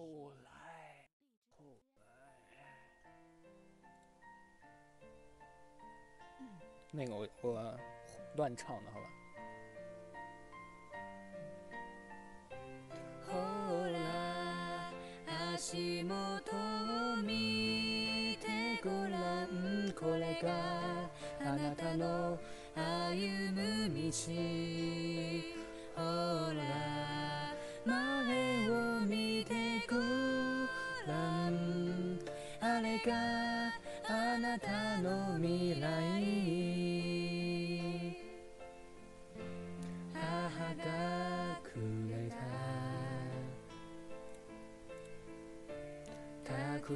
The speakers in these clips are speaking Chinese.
后来，后来，那个我我乱唱的，好吧。后来，足元を見てご覧、これがあなたの歩む道。后来。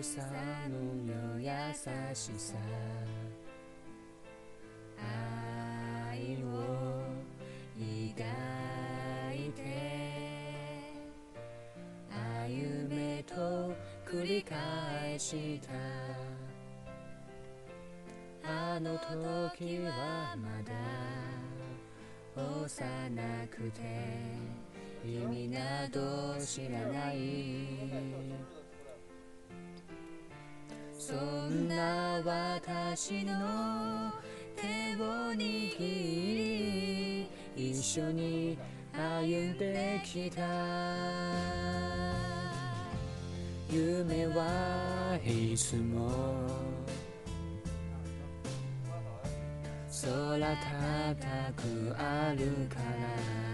草のむ優しさ愛を抱いて歩めと繰り返したあの時はまだ幼くて意味など知らないそんな私の手を握り一緒に歩んできた夢はいつも空高くあるから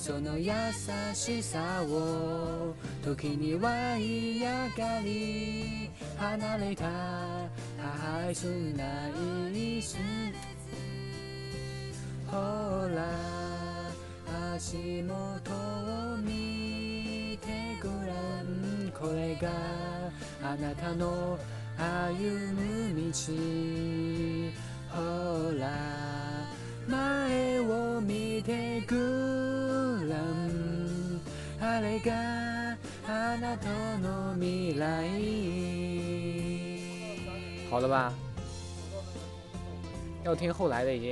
その優しさを時には嫌がり離れた愛すないすほら足元を見てごらんこれがあなたの歩む道ほら前を見てく好了吧，要听后来的已经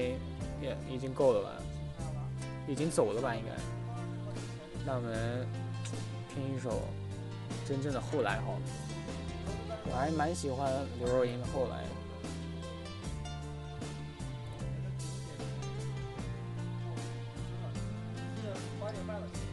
也已经够了吧，已经走了吧应该。那我们听一首真正的后来好了。我还蛮喜欢刘若英的后来。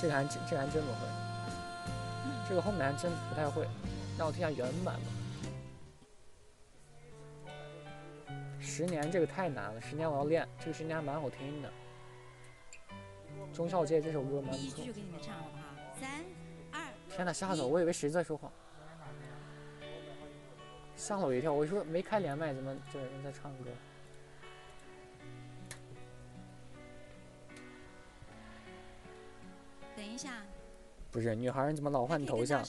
这个还真，这个还真不会。这个后面还真不太会，让我听下原版吧。十年这个太难了，十年我要练。这个十年还蛮好听的。钟孝介这首歌蛮不错。继续给你们唱好不好？三二。天哪，吓死我！我以为谁在说谎。吓了我一跳，我说没开连麦，怎么这人在唱歌？等一下。不是，女孩你怎么老换头像？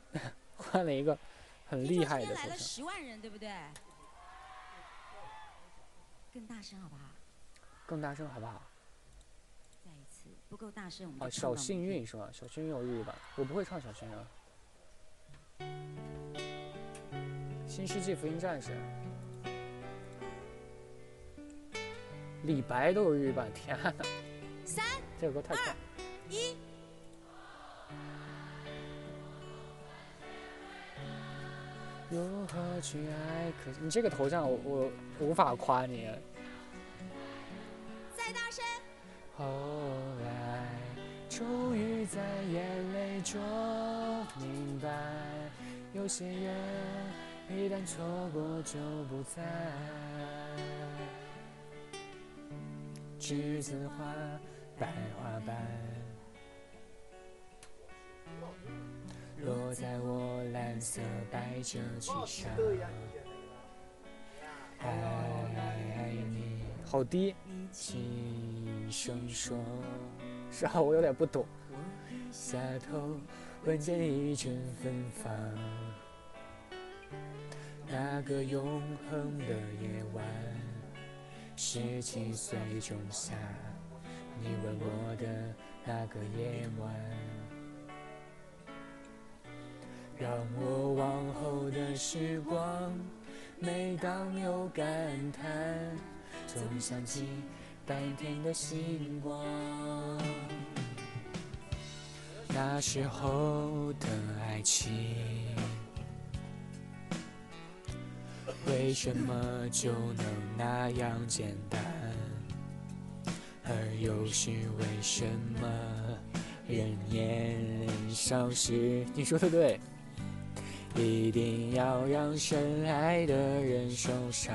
换了一个，很厉害的头像。十万人对不对？更大声好不好？更大声好不好？不够大声我们、啊！小幸运是吧？小幸运有日语版，我不会唱小幸运。新世纪福音战士，李白都有日语版，天！三这首歌二一，如何去爱？可你这个头像，我我无法夸你。再大声。好。终于在眼泪中明白，有些人一旦错过就不再。栀子花白花瓣，落在我蓝色百褶裙上。爱你，好低，轻声说。是啊，我有点不懂。下头闻见一阵芬芳，那个永恒的夜晚，十七岁仲夏，你吻我的那个夜晚，让我往后的时光，每当有感叹，总想起。当天的星光，那时候的爱情，为什么就能那样简单？而又是为什么，人年少时，你说的对，一定要让深爱的人受伤。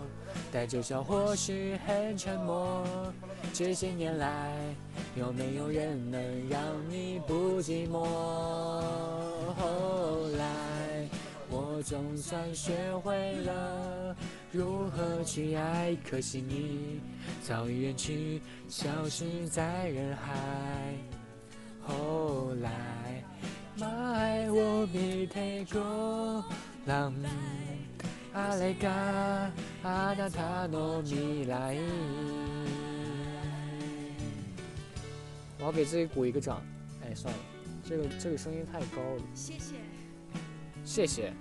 带着笑，或许很沉默。这些年来，有没有人能让你不寂寞？后来，我总算学会了如何去爱，可惜你早已远去，消失在人海。后来，妈还我碧海和蓝天。塔诺米莱。我要给自己鼓一个掌。哎，算了，这个这个声音太高了。谢谢，谢谢，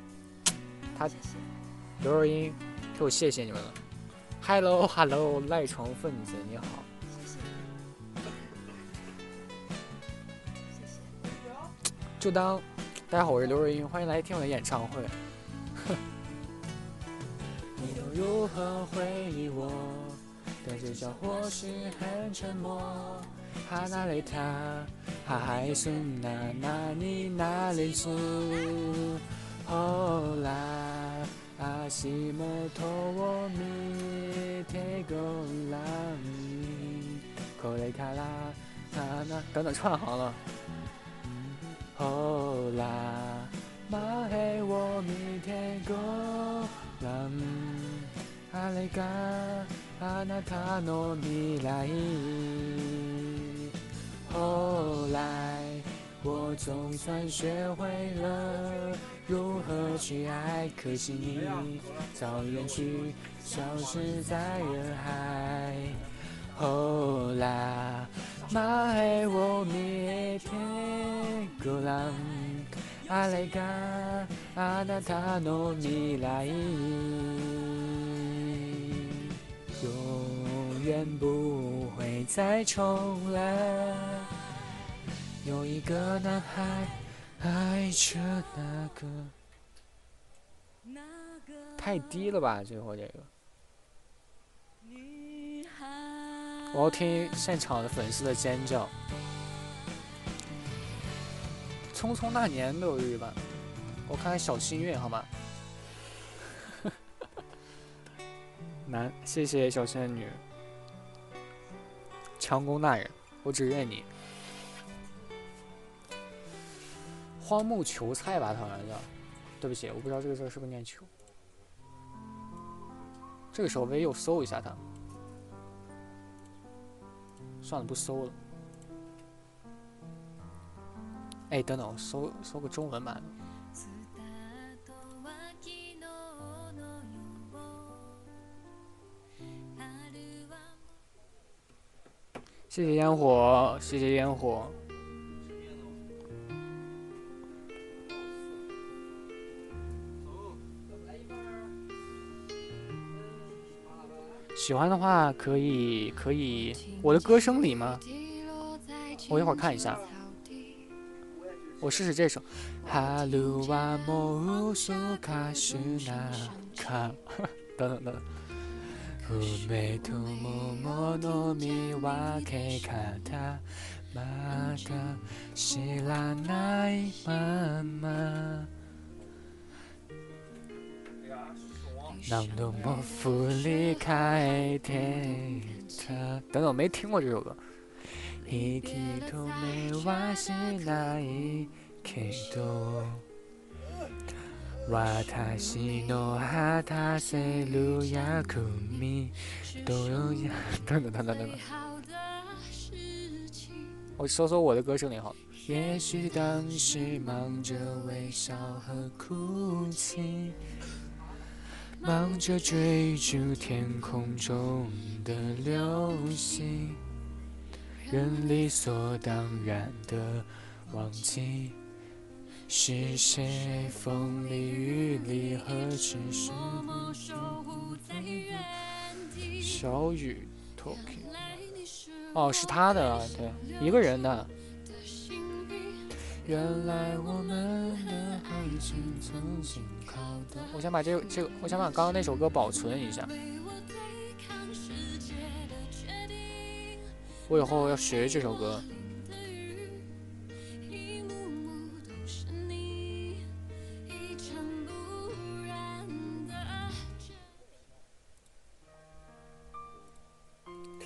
他，刘若英替我谢谢你们了。Hello，Hello，赖床分子你好。就当大家好，我是刘若英，欢迎来听我的演唱会。如何回忆我？的嘴角或许很沉默。哈那雷塔哈海苏娜那尼那雷斯，后来阿西莫托，我明天够了。科雷卡拉那那，等等，串好了。后来马黑我明天够了。后来，我总算学会了如何去爱，可惜你早已远去，消失在人海。后来，马海我明天过来，阿雷嘎阿那塔诺米莱。远不会再重来。有一个男孩爱着那个。太低了吧，最后这个。我要听现场的粉丝的尖叫。《匆匆那年》都有预判，我看看《小心愿》好吗？男，谢谢小仙女。强攻大人，我只认你。荒木求菜吧，他好像叫。对不起，我不知道这个字是不是念求。这个时候背又搜一下他。算了，不搜了。哎，等等，我搜搜个中文版的。谢谢烟火，谢谢烟火。喜欢的话可以可以，我的歌声里吗？我一会儿看一下，我试试这首。哈喽，哇莫乌苏卡什纳，卡，等等等等。全部も飲み分けたまま知らないまま何度も振り返ってた。等等，我没听过这首歌。一体と見えないけど。瓦塔西诺哈他塞路亚库米都有。等等等等等等，我说说我的歌声里好。也许当时忙着微笑和哭泣，忙着追逐天空中的流星，人理所当然的忘记。是谁风里雨里和情深？小雨，Talking。哦，是他的，对，一个人的。原来我们我先把这个这，个我想把刚刚那首歌保存一下。我以后要学这首歌。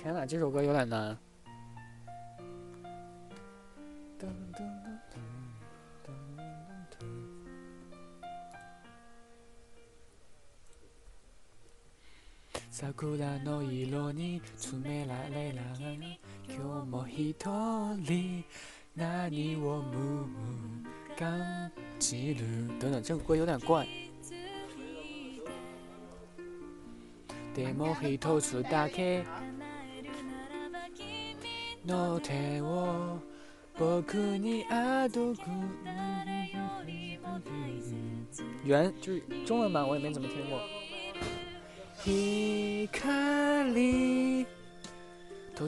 天哪，这首歌有点难。等等，这首歌有点怪。原就是中文版，我也没怎么听过。等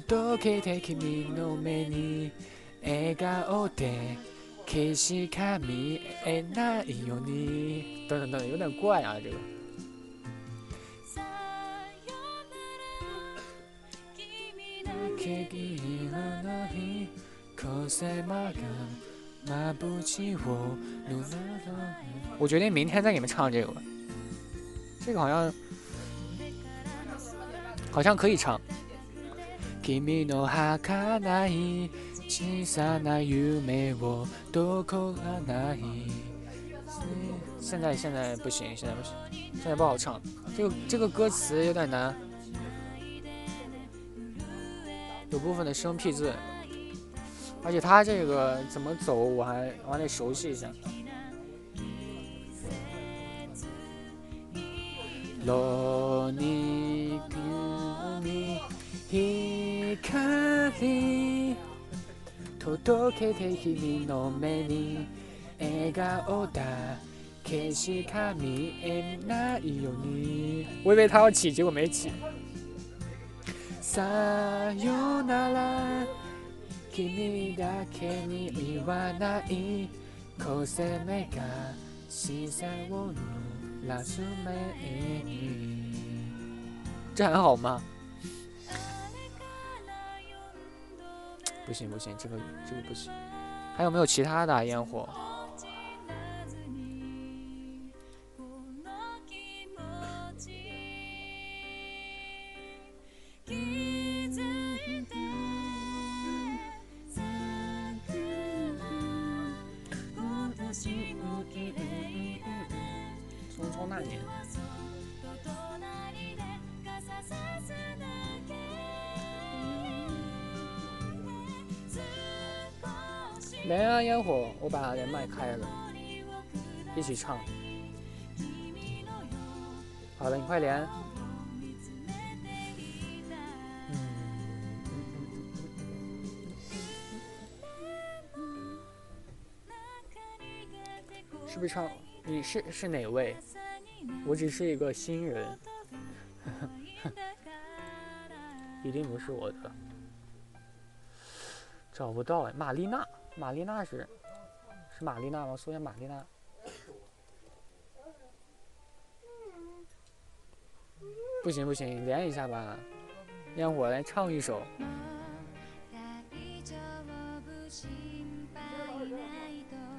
等等等，有点怪啊，这个。那我决定明天再给你们唱这个。吧，这个好像，好像可以唱。现在现在不行，现在不行，现在不好唱。这个这个歌词有点难。有部分的生僻字，而且它这个怎么走，我还我还得熟悉一下。我以为他要起，结果没起。这还好吗？不行不行，这个这个不行。还有没有其他的烟火？连啊烟火，我把连麦开了，一起唱。好了，你快连。嗯。是不是唱？你是是哪位？我只是一个新人，一定不是我的，找不到哎，玛丽娜。玛丽娜是，是玛丽娜吗？说一下玛丽娜。不行不行，连一下吧。让我来唱一首《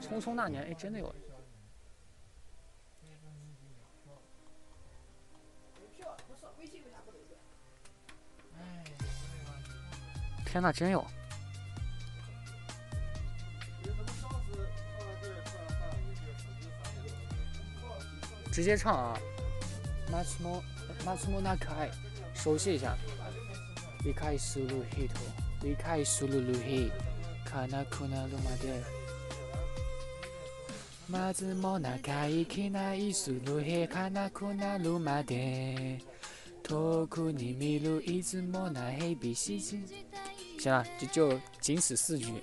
匆匆那年》。哎，真的有！天哪，真有！直接唱啊，マツモマツモ那か熟悉一下。リカイスルヘトリカイスルルヘカナコナルマデマなかいきないスルヘカナコナルマデトクニミルイズモナヘビシチ。行了，这就仅此四句。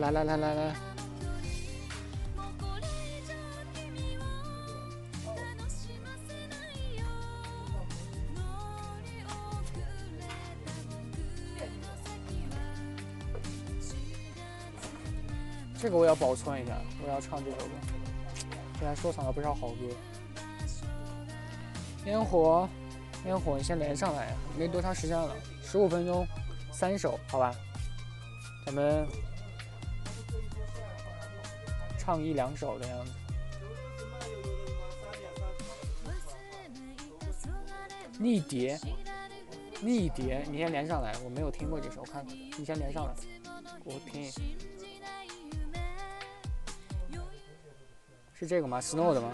来来来来来！这个我要保存一下，我要唱这首歌。现在收藏了不少好歌。烟火，烟火，你先连上来呀！没多长时间了，十五分钟。三首，好吧，咱们唱一两首的样子。逆蝶，逆蝶，你先连上来，我没有听过这首，我看看，你先连上来，我听，是这个吗？Snow 的吗？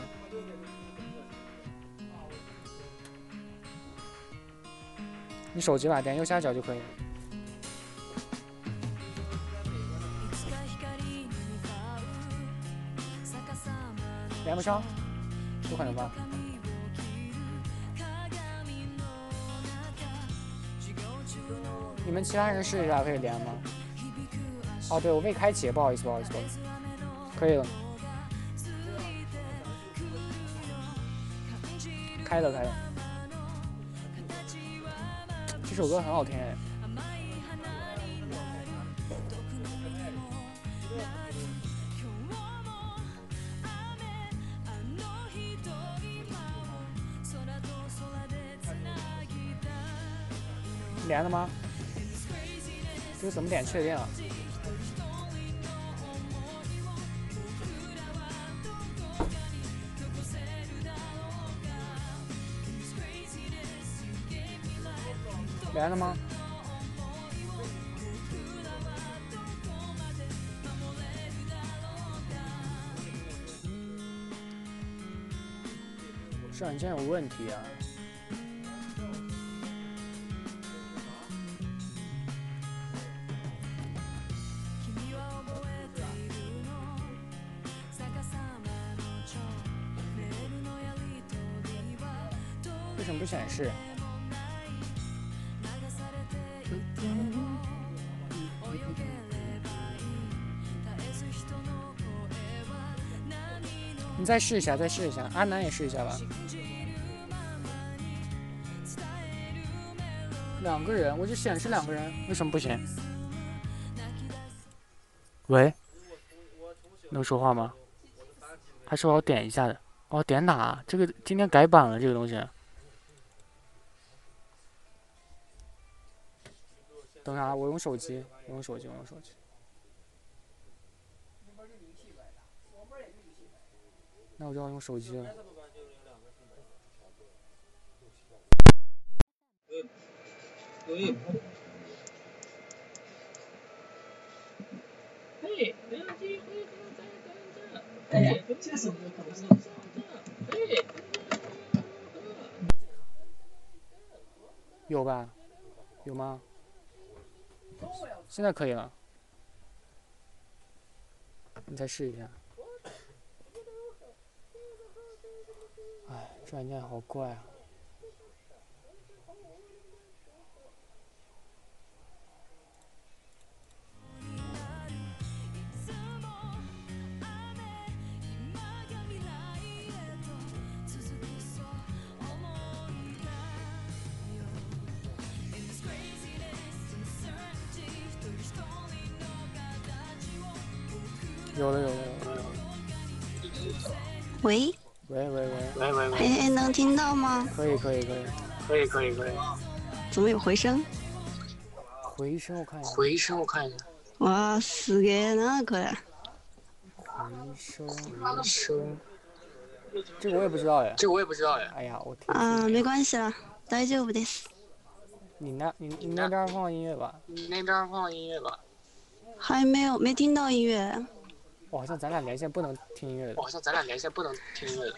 你手机吧，点右下角就可以了。怎么着？不可能吧！你们其他人试一下可以连吗？哦，对，我未开启，不好意思，不好意思，可以了。开了，开了。这首歌很好听哎。来了吗？这个怎么点确定啊？了吗？这软件有问题啊！是。你再试一下，再试一下，阿南也试一下吧。两个人，我就显示两个人，为什么不行？喂，能说话吗？还是我要点一下的？哦，点哪？这个今天改版了，这个东西。等啥？我用手机，我用手机，我用手机。那我就要用手机。了。有吧？有吗？现在可以了，你再试一下。哎，这软件好怪啊。有了有了有了。喂。喂喂喂。喂喂喂。哎哎，能听到吗？可以可以可以。可以可以可以。怎么有回声？回声，我看一下。回声，我看一下。哇，死给那个！回声，回声。这我也不知道呀。这我也不知道呀。哎呀，我听。啊，没关系了，大丈夫的事。你那，你你那边放音乐吧。你那边放音乐吧。还没有，没听到音乐。好像咱俩连线不能听音乐的。好像咱俩连线不能听音乐的。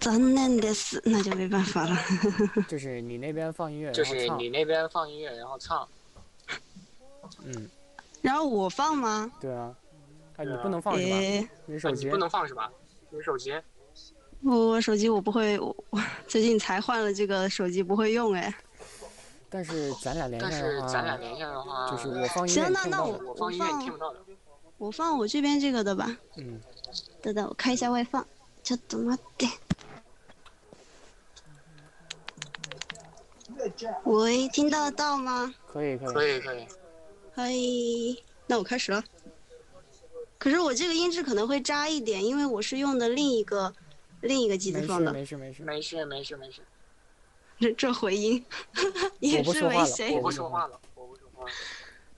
真的是，那就没办法了。就是你那边放音乐，就是你那边放音乐然后唱。嗯。然后我放吗？对啊，啊你不能放是吧？你手机不能放是吧？你手机？我我手机我不会，我 最近才换了这个手机不会用哎。但是咱俩连线的话，但是咱俩连线的话，就是我放音乐那那我我放音乐听不到的。我放我这边这个的吧。嗯。等等，我开一下外放。ちょっとまって。喂，听得到吗？可以可以可以可以。嗨，那我开始了。可是我这个音质可能会渣一点，因为我是用的另一个另一个机子放的。没事没事没事没事没事。这这回音。也是说话我不说话了，我不说话。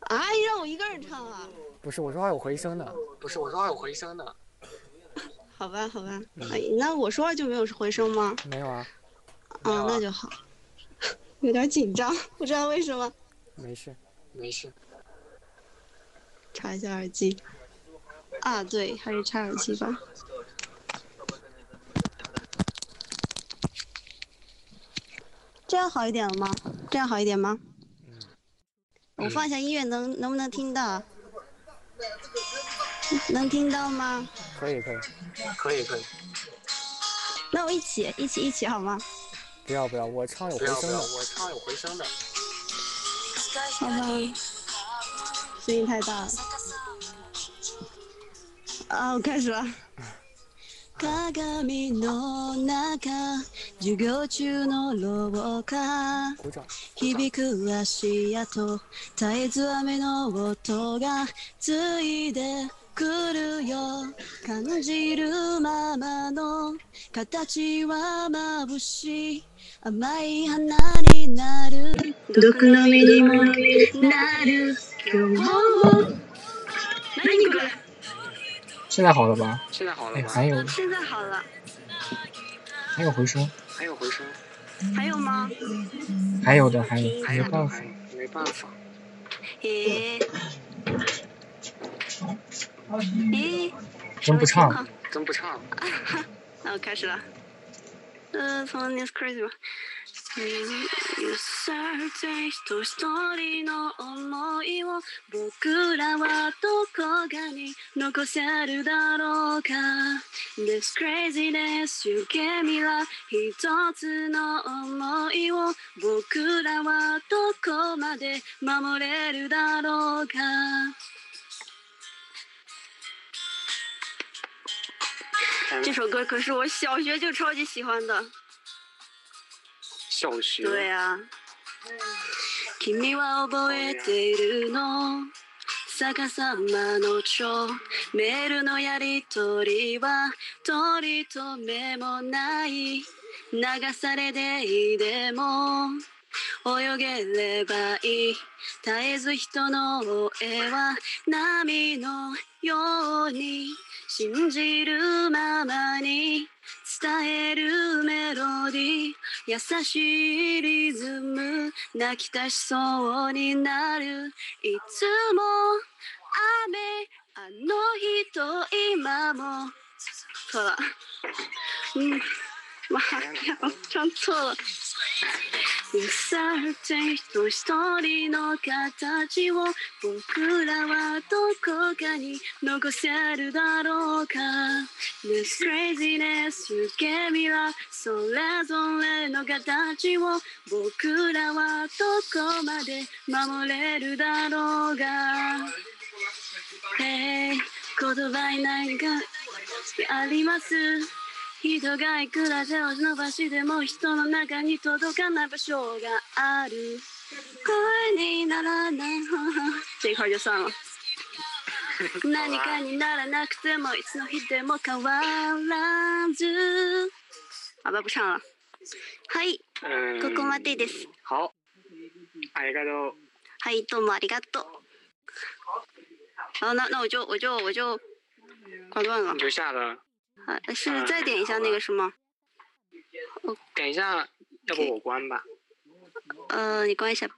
姨 让我一个人唱啊！不是，我说话有回声的。不是，我说话有回声的。好吧，好吧。哎，那我说话就没有回声吗？没有啊。啊，那就好。有点紧张，不知道为什么。没事，没事。插一下耳机。啊，对，还是插耳机吧。这样好一点了吗？这样好一点吗？我放一下音乐，能能不能听到？能听到吗？可以可以可以可以。那我一起一起一起好吗？不要不要，我唱有回声的。我唱有回声的。好吧。声音太大了。啊，我开始了。鏡の中授業中の廊下響く足跡絶えず雨の音がついでくるよ感じるままの形は眩しい甘い花になる毒の実にもなる今日も何これ现在好了吧？现在好了吧？现在好了。还有回声。还有回声。还有吗？还有的，还有还有办法，没办法。咦？咦？真不唱？真不唱？那我开始了。嗯，从《o u r Crazy》吧。さって人一人の思いを僕らはどこかに残せるだろうか This craziness 一つの思いを僕らはどこまで守れるだろうか这首歌可是我小学就超级喜欢的。小学。对啊。君は覚えているの逆さまの蝶メールのやりとりは取り留めもない流されていいでも泳げればいい絶えず人の声は波のように信じるままに伝えるメロディー優しいリズム泣き出しそうになるいつも雨あの日と今もそうだうんまあちゃんと腐って人一人の形を僕らはどこかに残せるだろうか This craziness 夢けはそれぞれの形を僕らはどこまで守れるだろうが Hey 言葉に何かあります人がいくら手を伸ばしても人の中に届かない場所がある声にならない 何かにならなくてもいつの日でも変わらずあばぶさんはいここまでですありがとうはいどうもありがとうあな那我お我就お、じょ、断了留下了啊，是再点一下那个是吗？哦，等一下，要不我关吧。呃，你关一下。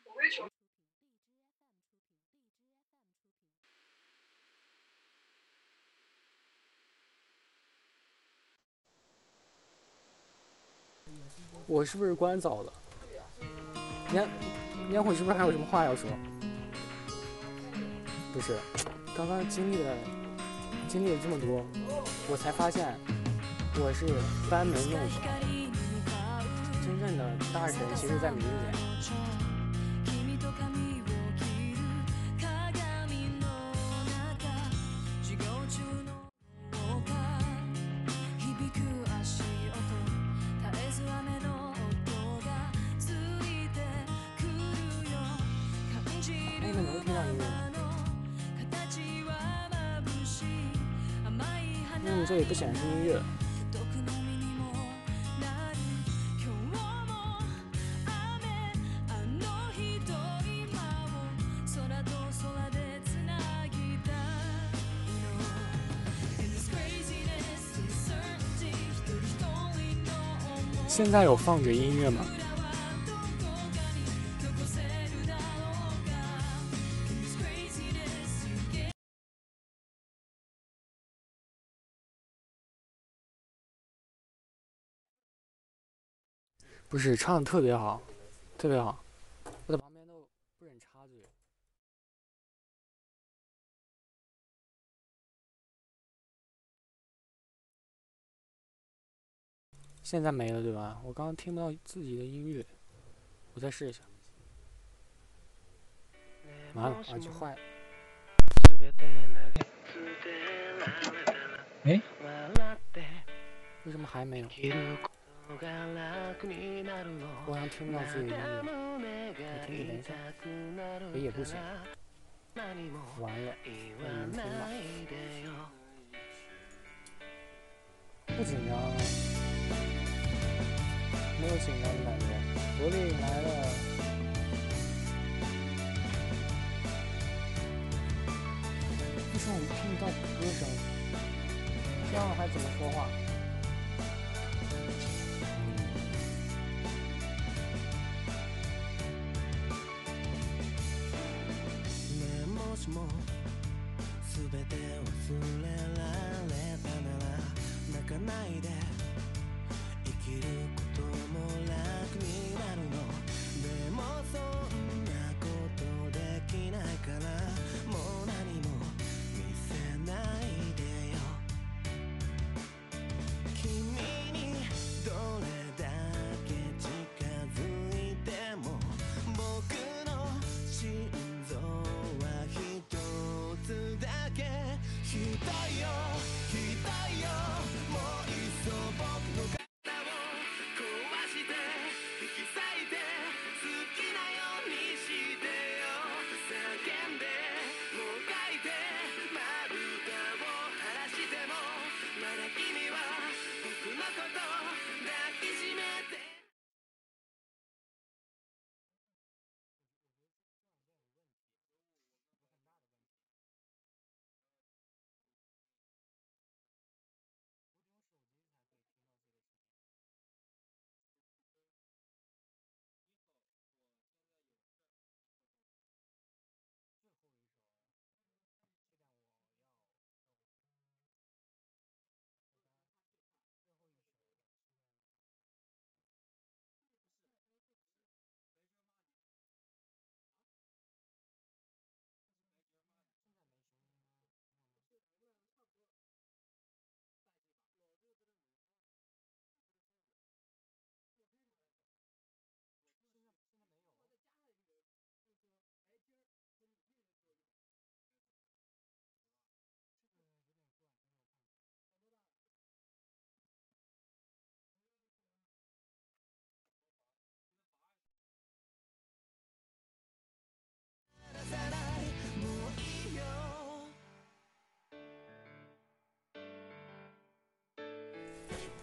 我是不是关早了？烟烟火是不是还有什么话要说？不是，刚刚经历了。经历了这么多，我才发现我是班门弄斧。真正的大神，其实在民间。显示音乐。现在有放着音乐吗？不是唱的特别好，特别好，我在旁边都不忍插嘴。现在没了对吧？我刚刚听不到自己的音乐，我再试一下。完了，耳机坏了。哎？为什么还没有？我好像听到自己的声音，我听不见，谁也不行。完了，不了听啦。不紧张没有紧张的感觉。萝莉来了，为什么听不到歌声？这样还怎么说话？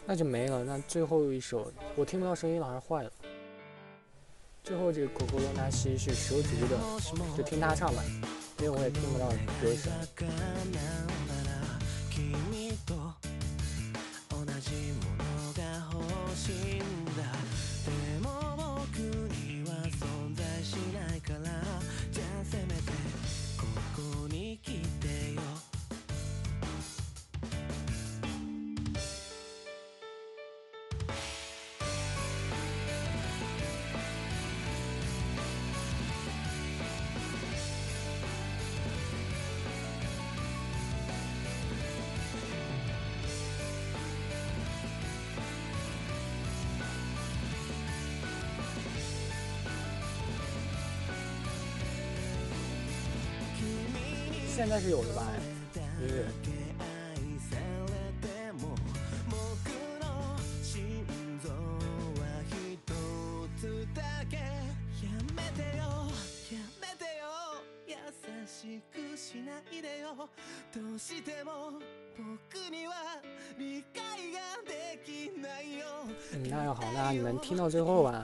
那就没了。那最后一首我听不到声音了，还是坏了。最后这个狗狗罗纳西是蛇足的，就听他唱吧，因为我也听不到歌声。现在是有的吧，音乐。嗯，那就好，那你们听到最后吧，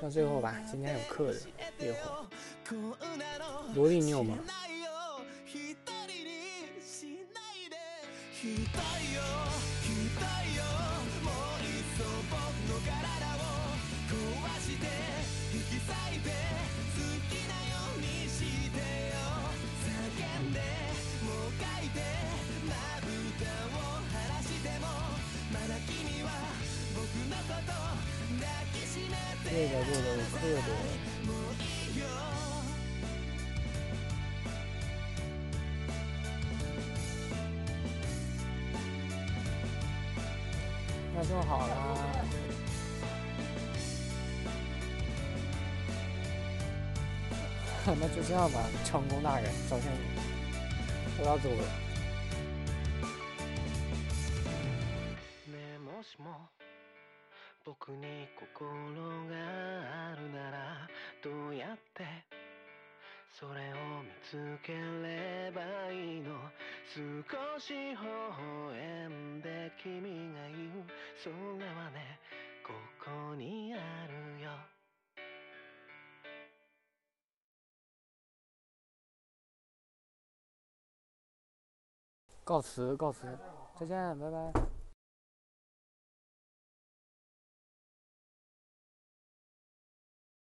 到最后吧，今天有课的，一会儿。罗莉，你有吗？期待よ期待よもういっそ僕の体を壊して引き裂いて好きなようにしてよ叫んでもう書いてまぶたを晴らしてもまだ君は僕のこと抱きしめてどうだどうだどうだ了就好啦。那就这样吧，成功大人，首先我要走了。僕に心があるならどうやってそれを見つければいいの少し微笑んで君が言う告辞，告辞，再见，拜拜。